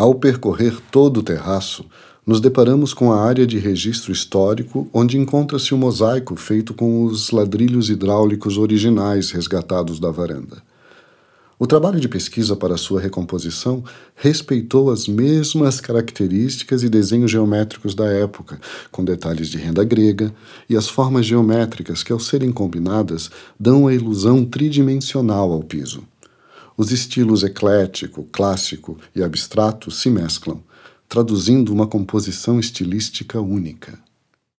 Ao percorrer todo o terraço, nos deparamos com a área de registro histórico, onde encontra-se o um mosaico feito com os ladrilhos hidráulicos originais resgatados da varanda. O trabalho de pesquisa para sua recomposição respeitou as mesmas características e desenhos geométricos da época, com detalhes de renda grega e as formas geométricas que, ao serem combinadas, dão a ilusão tridimensional ao piso. Os estilos eclético, clássico e abstrato se mesclam, traduzindo uma composição estilística única.